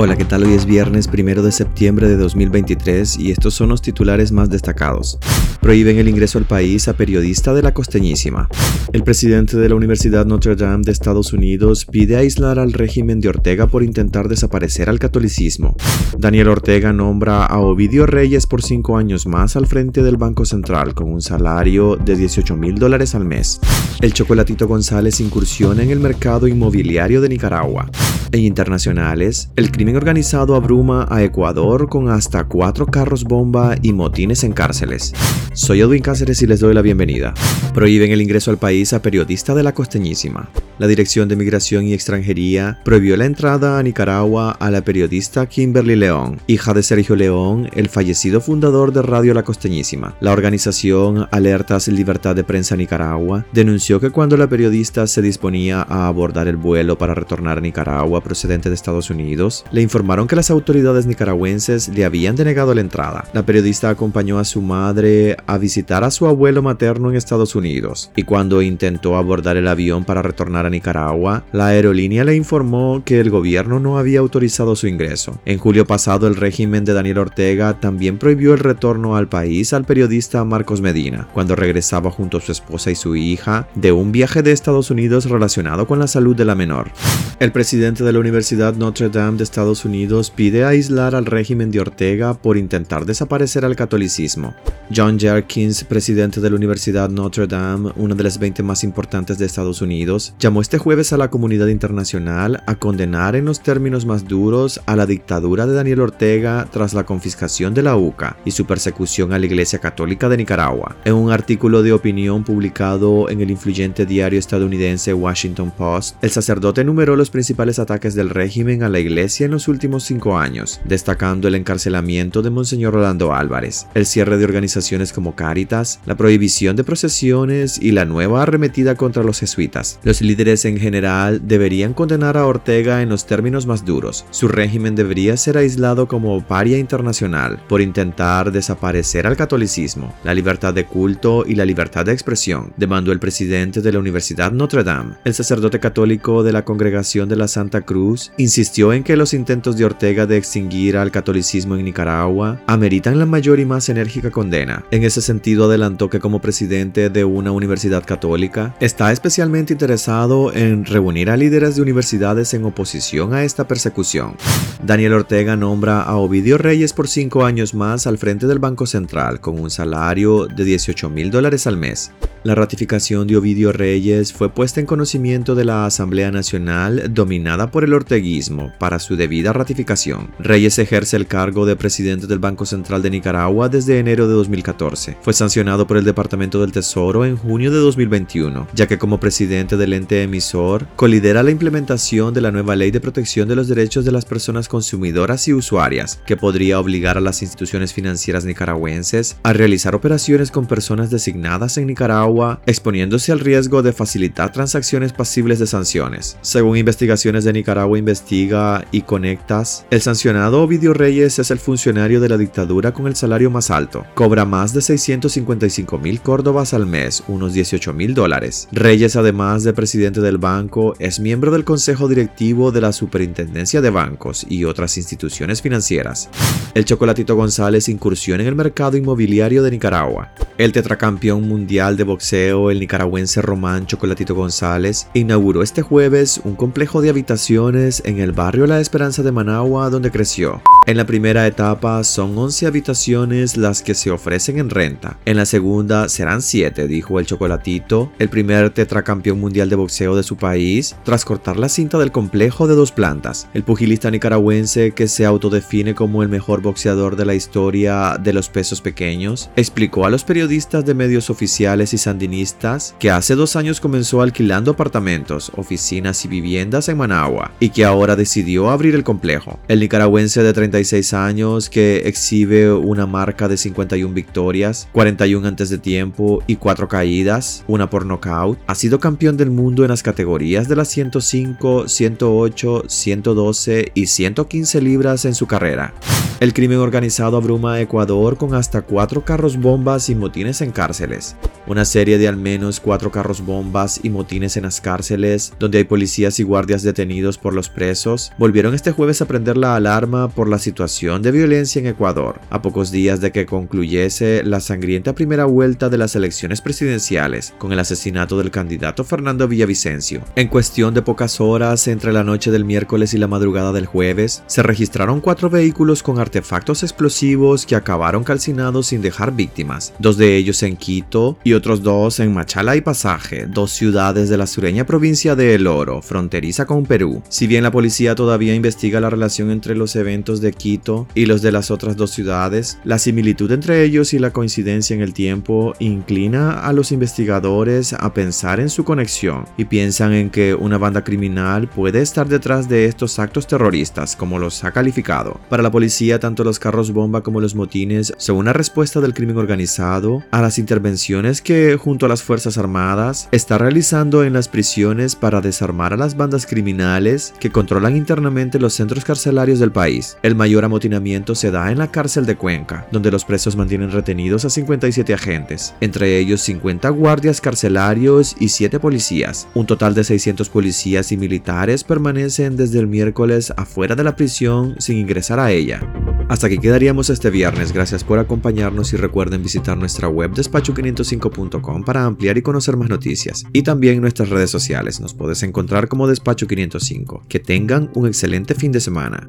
Hola, ¿qué tal? Hoy es viernes primero de septiembre de 2023 y estos son los titulares más destacados. Prohíben el ingreso al país a periodista de la costeñísima. El presidente de la Universidad Notre Dame de Estados Unidos pide aislar al régimen de Ortega por intentar desaparecer al catolicismo. Daniel Ortega nombra a Ovidio Reyes por cinco años más al frente del Banco Central con un salario de 18 mil dólares al mes. El Chocolatito González incursiona en el mercado inmobiliario de Nicaragua. En internacionales, el crimen organizado abruma a Ecuador con hasta cuatro carros bomba y motines en cárceles. Soy Edwin Cáceres y les doy la bienvenida. Prohíben el ingreso al país a periodista de la costeñísima. La Dirección de Migración y Extranjería prohibió la entrada a Nicaragua a la periodista Kimberly León, hija de Sergio León, el fallecido fundador de Radio La Costeñísima. La organización Alertas Libertad de Prensa Nicaragua denunció que cuando la periodista se disponía a abordar el vuelo para retornar a Nicaragua procedente de Estados Unidos, le informaron que las autoridades nicaragüenses le habían denegado la entrada. La periodista acompañó a su madre a visitar a su abuelo materno en Estados Unidos y cuando intentó abordar el avión para retornar a Nicaragua, la aerolínea le informó que el gobierno no había autorizado su ingreso. En julio pasado, el régimen de Daniel Ortega también prohibió el retorno al país al periodista Marcos Medina, cuando regresaba junto a su esposa y su hija de un viaje de Estados Unidos relacionado con la salud de la menor. El presidente de la Universidad Notre Dame de Estados Unidos pide aislar al régimen de Ortega por intentar desaparecer al catolicismo. John Jerkins, presidente de la Universidad Notre Dame, una de las 20 más importantes de Estados Unidos, llamó este jueves a la comunidad internacional a condenar en los términos más duros a la dictadura de Daniel Ortega tras la confiscación de la UCA y su persecución a la Iglesia Católica de Nicaragua. En un artículo de opinión publicado en el influyente diario estadounidense Washington Post, el sacerdote enumeró los principales ataques del régimen a la Iglesia en últimos cinco años, destacando el encarcelamiento de Monseñor Rolando Álvarez, el cierre de organizaciones como Caritas, la prohibición de procesiones y la nueva arremetida contra los jesuitas. Los líderes en general deberían condenar a Ortega en los términos más duros. Su régimen debería ser aislado como paria internacional por intentar desaparecer al catolicismo, la libertad de culto y la libertad de expresión, demandó el presidente de la Universidad Notre Dame. El sacerdote católico de la Congregación de la Santa Cruz insistió en que los intentos de Ortega de extinguir al catolicismo en Nicaragua ameritan la mayor y más enérgica condena. En ese sentido adelantó que como presidente de una universidad católica está especialmente interesado en reunir a líderes de universidades en oposición a esta persecución. Daniel Ortega nombra a Ovidio Reyes por cinco años más al frente del Banco Central con un salario de 18 mil dólares al mes. La ratificación de Ovidio Reyes fue puesta en conocimiento de la Asamblea Nacional dominada por el orteguismo para su debida ratificación. Reyes ejerce el cargo de presidente del Banco Central de Nicaragua desde enero de 2014. Fue sancionado por el Departamento del Tesoro en junio de 2021, ya que como presidente del ente emisor, colidera la implementación de la nueva Ley de Protección de los Derechos de las Personas Consumidoras y Usuarias, que podría obligar a las instituciones financieras nicaragüenses a realizar operaciones con personas designadas en Nicaragua exponiéndose al riesgo de facilitar transacciones pasibles de sanciones. Según investigaciones de Nicaragua Investiga y Conectas, el sancionado Ovidio Reyes es el funcionario de la dictadura con el salario más alto. Cobra más de 655 mil córdobas al mes, unos 18 mil dólares. Reyes, además de presidente del banco, es miembro del consejo directivo de la Superintendencia de Bancos y otras instituciones financieras. El Chocolatito González incursiona en el mercado inmobiliario de Nicaragua. El tetracampeón mundial de boxeo, el nicaragüense Román Chocolatito González, inauguró este jueves un complejo de habitaciones en el barrio La Esperanza de Managua donde creció. En la primera etapa son 11 habitaciones las que se ofrecen en renta. En la segunda serán 7, dijo el Chocolatito, el primer tetracampeón mundial de boxeo de su país, tras cortar la cinta del complejo de dos plantas. El pugilista nicaragüense, que se autodefine como el mejor boxeador de la historia de los pesos pequeños, explicó a los periodistas de medios oficiales y sandinistas que hace dos años comenzó alquilando apartamentos, oficinas y viviendas en Managua y que ahora decidió abrir el complejo. El nicaragüense de 36 años que exhibe una marca de 51 victorias, 41 antes de tiempo y 4 caídas, una por nocaut, ha sido campeón del mundo en las categorías de las 105, 108, 112 y 115 libras en su carrera. El crimen organizado abruma a Ecuador con hasta cuatro carros bombas y motines en cárceles. Una serie de al menos cuatro carros bombas y motines en las cárceles, donde hay policías y guardias detenidos por los presos, volvieron este jueves a prender la alarma por la situación de violencia en Ecuador, a pocos días de que concluyese la sangrienta primera vuelta de las elecciones presidenciales, con el asesinato del candidato Fernando Villavicencio. En cuestión de pocas horas, entre la noche del miércoles y la madrugada del jueves, se registraron cuatro vehículos con artefactos explosivos que acabaron calcinados sin dejar víctimas, dos de ellos en Quito y otros dos en Machala y Pasaje, dos ciudades de la sureña provincia de El Oro, fronteriza con Perú. Si bien la policía todavía investiga la relación entre los eventos de Quito y los de las otras dos ciudades, la similitud entre ellos y la coincidencia en el tiempo inclina a los investigadores a pensar en su conexión y piensan en que una banda criminal puede estar detrás de estos actos terroristas, como los ha calificado. Para la policía, tanto los carros bomba como los motines son una respuesta del crimen organizado a las intervenciones que, junto a las Fuerzas Armadas, está realizando en las prisiones para desarmar a las bandas criminales que controlan internamente los centros carcelarios del país. El mayor amotinamiento se da en la cárcel de Cuenca, donde los presos mantienen retenidos a 57 agentes, entre ellos 50 guardias carcelarios y 7 policías. Un total de 600 policías y militares permanecen desde el miércoles afuera de la prisión sin ingresar a ella. Hasta aquí quedaríamos este viernes, gracias por acompañarnos y recuerden visitar nuestra web despacho505.com para ampliar y conocer más noticias. Y también nuestras redes sociales, nos puedes encontrar como Despacho 505. Que tengan un excelente fin de semana.